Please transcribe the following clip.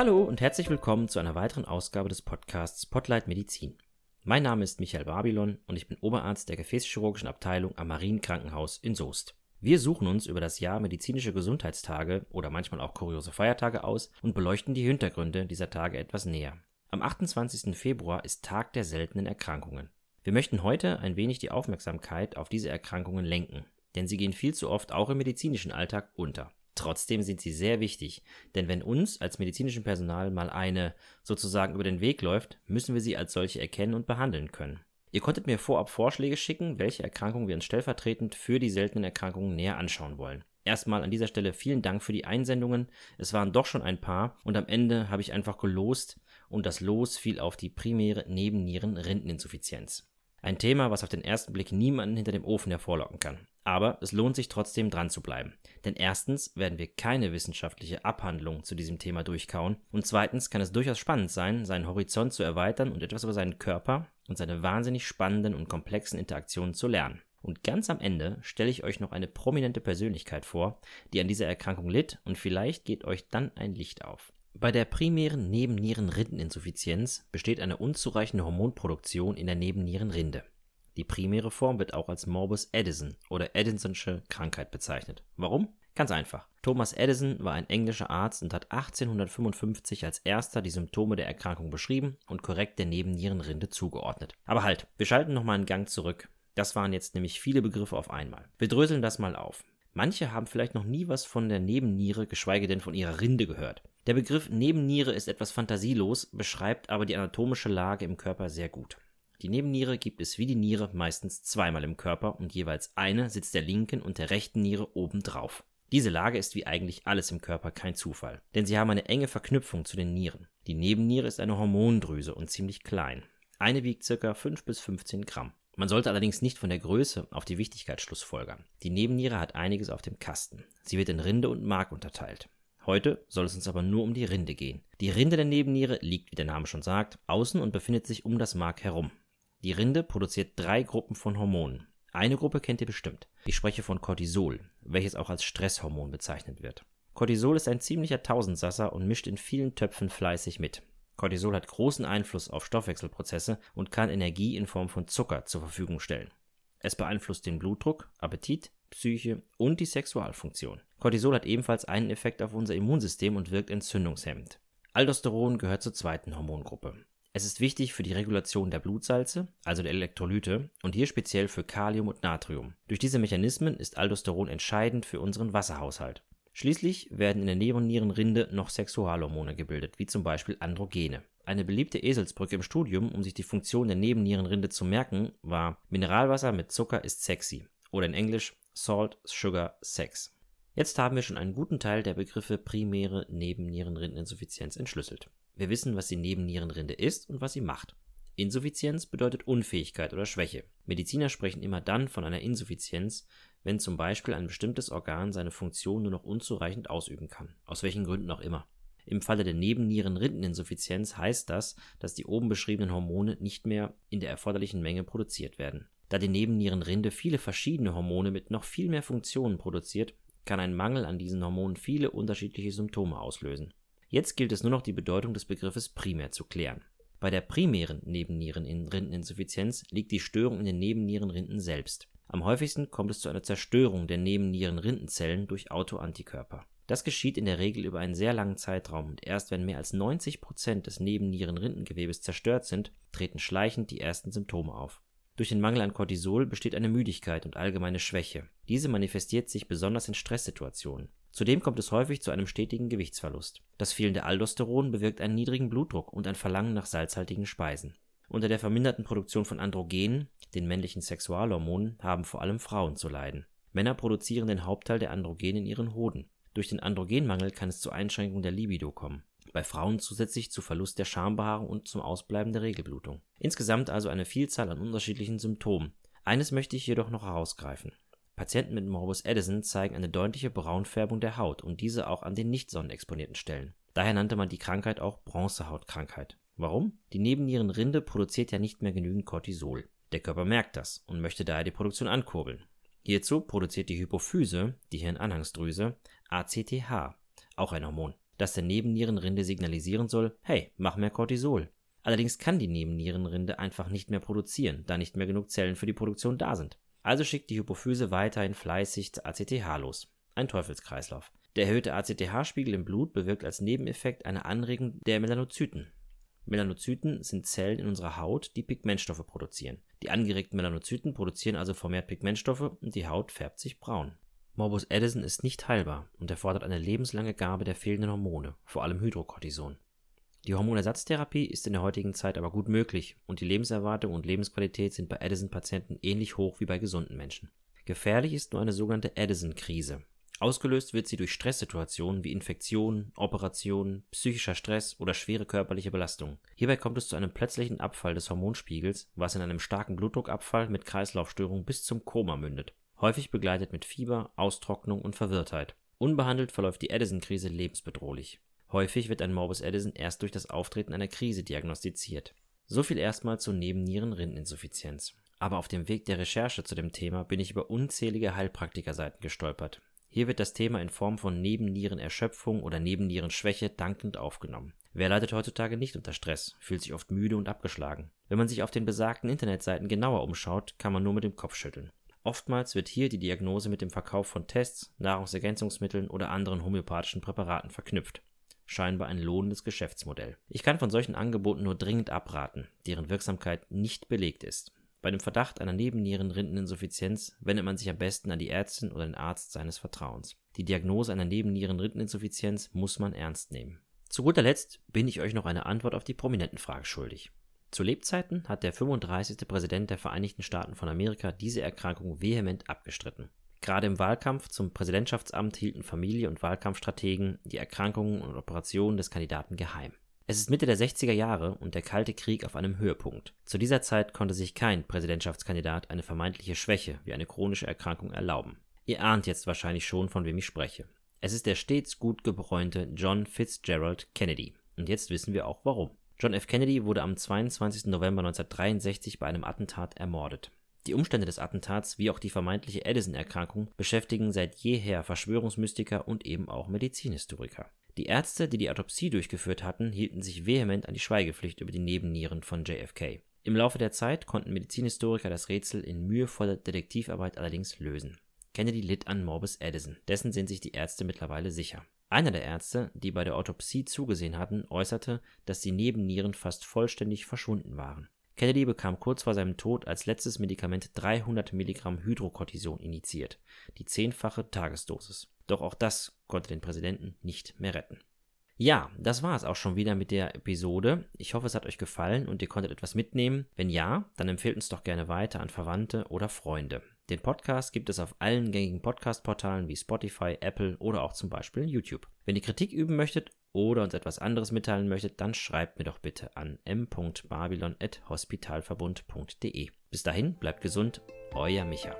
Hallo und herzlich willkommen zu einer weiteren Ausgabe des Podcasts Spotlight Medizin. Mein Name ist Michael Babylon und ich bin Oberarzt der Gefäßchirurgischen Abteilung am Marienkrankenhaus in Soest. Wir suchen uns über das Jahr medizinische Gesundheitstage oder manchmal auch kuriose Feiertage aus und beleuchten die Hintergründe dieser Tage etwas näher. Am 28. Februar ist Tag der seltenen Erkrankungen. Wir möchten heute ein wenig die Aufmerksamkeit auf diese Erkrankungen lenken, denn sie gehen viel zu oft auch im medizinischen Alltag unter. Trotzdem sind sie sehr wichtig, denn wenn uns als medizinischem Personal mal eine sozusagen über den Weg läuft, müssen wir sie als solche erkennen und behandeln können. Ihr konntet mir vorab Vorschläge schicken, welche Erkrankungen wir uns stellvertretend für die seltenen Erkrankungen näher anschauen wollen. Erstmal an dieser Stelle vielen Dank für die Einsendungen. Es waren doch schon ein paar und am Ende habe ich einfach gelost und das Los fiel auf die primäre Nebennieren-Rindeninsuffizienz. Ein Thema, was auf den ersten Blick niemanden hinter dem Ofen hervorlocken kann. Aber es lohnt sich trotzdem dran zu bleiben. Denn erstens werden wir keine wissenschaftliche Abhandlung zu diesem Thema durchkauen und zweitens kann es durchaus spannend sein, seinen Horizont zu erweitern und etwas über seinen Körper und seine wahnsinnig spannenden und komplexen Interaktionen zu lernen. Und ganz am Ende stelle ich euch noch eine prominente Persönlichkeit vor, die an dieser Erkrankung litt und vielleicht geht euch dann ein Licht auf. Bei der primären Nebennierenrindeninsuffizienz besteht eine unzureichende Hormonproduktion in der Nebennierenrinde. Die primäre Form wird auch als Morbus Addison oder Addisonsche Krankheit bezeichnet. Warum? Ganz einfach. Thomas Addison war ein englischer Arzt und hat 1855 als erster die Symptome der Erkrankung beschrieben und korrekt der Nebennierenrinde zugeordnet. Aber halt, wir schalten nochmal einen Gang zurück. Das waren jetzt nämlich viele Begriffe auf einmal. Wir dröseln das mal auf. Manche haben vielleicht noch nie was von der Nebenniere, geschweige denn von ihrer Rinde gehört. Der Begriff Nebenniere ist etwas fantasielos, beschreibt aber die anatomische Lage im Körper sehr gut. Die Nebenniere gibt es wie die Niere meistens zweimal im Körper und jeweils eine sitzt der linken und der rechten Niere obendrauf. Diese Lage ist wie eigentlich alles im Körper kein Zufall, denn sie haben eine enge Verknüpfung zu den Nieren. Die Nebenniere ist eine Hormondrüse und ziemlich klein. Eine wiegt ca. 5 bis 15 Gramm. Man sollte allerdings nicht von der Größe auf die Wichtigkeit schlussfolgern. Die Nebenniere hat einiges auf dem Kasten. Sie wird in Rinde und Mark unterteilt. Heute soll es uns aber nur um die Rinde gehen. Die Rinde der Nebenniere liegt, wie der Name schon sagt, außen und befindet sich um das Mark herum. Die Rinde produziert drei Gruppen von Hormonen. Eine Gruppe kennt ihr bestimmt. Ich spreche von Cortisol, welches auch als Stresshormon bezeichnet wird. Cortisol ist ein ziemlicher Tausendsasser und mischt in vielen Töpfen fleißig mit. Cortisol hat großen Einfluss auf Stoffwechselprozesse und kann Energie in Form von Zucker zur Verfügung stellen. Es beeinflusst den Blutdruck, Appetit, Psyche und die Sexualfunktion. Cortisol hat ebenfalls einen Effekt auf unser Immunsystem und wirkt entzündungshemmend. Aldosteron gehört zur zweiten Hormongruppe. Es ist wichtig für die Regulation der Blutsalze, also der Elektrolyte, und hier speziell für Kalium und Natrium. Durch diese Mechanismen ist Aldosteron entscheidend für unseren Wasserhaushalt. Schließlich werden in der Nebennierenrinde noch Sexualhormone gebildet, wie zum Beispiel Androgene. Eine beliebte Eselsbrücke im Studium, um sich die Funktion der Nebennierenrinde zu merken, war Mineralwasser mit Zucker ist sexy oder in Englisch Salt, Sugar, Sex. Jetzt haben wir schon einen guten Teil der Begriffe primäre Nebennierenrindeninsuffizienz entschlüsselt. Wir wissen, was die Nebennierenrinde ist und was sie macht. Insuffizienz bedeutet Unfähigkeit oder Schwäche. Mediziner sprechen immer dann von einer Insuffizienz, wenn zum Beispiel ein bestimmtes Organ seine Funktion nur noch unzureichend ausüben kann, aus welchen Gründen auch immer. Im Falle der Nebennierenrindeninsuffizienz heißt das, dass die oben beschriebenen Hormone nicht mehr in der erforderlichen Menge produziert werden. Da die Nebennierenrinde viele verschiedene Hormone mit noch viel mehr Funktionen produziert, kann ein Mangel an diesen Hormonen viele unterschiedliche Symptome auslösen. Jetzt gilt es nur noch die Bedeutung des Begriffes primär zu klären. Bei der primären Nebennierenrindeninsuffizienz liegt die Störung in den Nebennierenrinden selbst. Am häufigsten kommt es zu einer Zerstörung der Nebennierenrindenzellen durch Autoantikörper. Das geschieht in der Regel über einen sehr langen Zeitraum und erst wenn mehr als 90 Prozent des Nebennierenrindengewebes zerstört sind, treten schleichend die ersten Symptome auf. Durch den Mangel an Cortisol besteht eine Müdigkeit und allgemeine Schwäche. Diese manifestiert sich besonders in Stresssituationen. Zudem kommt es häufig zu einem stetigen Gewichtsverlust. Das fehlende Aldosteron bewirkt einen niedrigen Blutdruck und ein Verlangen nach salzhaltigen Speisen. Unter der verminderten Produktion von Androgenen, den männlichen Sexualhormonen, haben vor allem Frauen zu leiden. Männer produzieren den Hauptteil der Androgene in ihren Hoden. Durch den Androgenmangel kann es zu Einschränkungen der Libido kommen bei Frauen zusätzlich zu Verlust der Schambehaarung und zum Ausbleiben der Regelblutung. Insgesamt also eine Vielzahl an unterschiedlichen Symptomen. Eines möchte ich jedoch noch herausgreifen. Patienten mit Morbus Addison zeigen eine deutliche Braunfärbung der Haut und diese auch an den nicht sonnenexponierten Stellen. Daher nannte man die Krankheit auch Bronzehautkrankheit. Warum? Die Nebennierenrinde produziert ja nicht mehr genügend Cortisol. Der Körper merkt das und möchte daher die Produktion ankurbeln. Hierzu produziert die Hypophyse, die Hirnanhangsdrüse, ACTH, auch ein Hormon. das der Nebennierenrinde signalisieren soll, hey, mach mehr Cortisol. Allerdings kann die Nebennierenrinde einfach nicht mehr produzieren, da nicht mehr genug Zellen für die Produktion da sind. Also schickt die Hypophyse weiterhin fleißig ACTH los. Ein Teufelskreislauf. Der erhöhte ACTH-Spiegel im Blut bewirkt als Nebeneffekt eine Anregung der Melanozyten. Melanozyten sind Zellen in unserer Haut, die Pigmentstoffe produzieren. Die angeregten Melanozyten produzieren also vermehrt Pigmentstoffe und die Haut färbt sich braun. Morbus Addison ist nicht heilbar und erfordert eine lebenslange Gabe der fehlenden Hormone, vor allem Hydrocortison. Die Hormonersatztherapie ist in der heutigen Zeit aber gut möglich und die Lebenserwartung und Lebensqualität sind bei Addison-Patienten ähnlich hoch wie bei gesunden Menschen. Gefährlich ist nur eine sogenannte Addison-Krise. Ausgelöst wird sie durch Stresssituationen wie Infektionen, Operationen, psychischer Stress oder schwere körperliche Belastungen. Hierbei kommt es zu einem plötzlichen Abfall des Hormonspiegels, was in einem starken Blutdruckabfall mit Kreislaufstörungen bis zum Koma mündet, häufig begleitet mit Fieber, Austrocknung und Verwirrtheit. Unbehandelt verläuft die Addison-Krise lebensbedrohlich. Häufig wird ein Morbus Addison erst durch das Auftreten einer Krise diagnostiziert. So viel erstmal zur Nebennierenrindeninsuffizienz. Aber auf dem Weg der Recherche zu dem Thema bin ich über unzählige Heilpraktikerseiten gestolpert. Hier wird das Thema in Form von Nebennierenerschöpfung oder Nebennierenschwäche dankend aufgenommen. Wer leidet heutzutage nicht unter Stress, fühlt sich oft müde und abgeschlagen. Wenn man sich auf den besagten Internetseiten genauer umschaut, kann man nur mit dem Kopf schütteln. Oftmals wird hier die Diagnose mit dem Verkauf von Tests, Nahrungsergänzungsmitteln oder anderen homöopathischen Präparaten verknüpft scheinbar ein lohnendes Geschäftsmodell. Ich kann von solchen Angeboten nur dringend abraten, deren Wirksamkeit nicht belegt ist. Bei dem Verdacht einer Nebennierenrindeninsuffizienz wendet man sich am besten an die Ärztin oder den Arzt seines Vertrauens. Die Diagnose einer Nebennierenrindeninsuffizienz muss man ernst nehmen. Zu guter Letzt bin ich euch noch eine Antwort auf die Prominentenfrage schuldig. Zu Lebzeiten hat der 35. Präsident der Vereinigten Staaten von Amerika diese Erkrankung vehement abgestritten. Gerade im Wahlkampf zum Präsidentschaftsamt hielten Familie und Wahlkampfstrategen die Erkrankungen und Operationen des Kandidaten geheim. Es ist Mitte der 60er Jahre und der Kalte Krieg auf einem Höhepunkt. Zu dieser Zeit konnte sich kein Präsidentschaftskandidat eine vermeintliche Schwäche wie eine chronische Erkrankung erlauben. Ihr ahnt jetzt wahrscheinlich schon, von wem ich spreche. Es ist der stets gut gebräunte John Fitzgerald Kennedy. Und jetzt wissen wir auch warum. John F. Kennedy wurde am 22. November 1963 bei einem Attentat ermordet. Die Umstände des Attentats wie auch die vermeintliche Addison-Erkrankung beschäftigen seit jeher Verschwörungsmystiker und eben auch Medizinhistoriker. Die Ärzte, die die Autopsie durchgeführt hatten, hielten sich vehement an die Schweigepflicht über die Nebennieren von JFK. Im Laufe der Zeit konnten Medizinhistoriker das Rätsel in mühevoller Detektivarbeit allerdings lösen. Kennedy litt an Morbus Addison, dessen sind sich die Ärzte mittlerweile sicher. Einer der Ärzte, die bei der Autopsie zugesehen hatten, äußerte, dass die Nebennieren fast vollständig verschwunden waren. Kennedy bekam kurz vor seinem Tod als letztes Medikament 300 Milligramm Hydrocortison injiziert, die zehnfache Tagesdosis. Doch auch das konnte den Präsidenten nicht mehr retten. Ja, das war es auch schon wieder mit der Episode. Ich hoffe, es hat euch gefallen und ihr konntet etwas mitnehmen. Wenn ja, dann empfehlt uns doch gerne weiter an Verwandte oder Freunde. Den Podcast gibt es auf allen gängigen Podcast-Portalen wie Spotify, Apple oder auch zum Beispiel YouTube. Wenn ihr Kritik üben möchtet oder uns etwas anderes mitteilen möchtet, dann schreibt mir doch bitte an m.babylon.hospitalverbund.de. Bis dahin, bleibt gesund, euer Micha.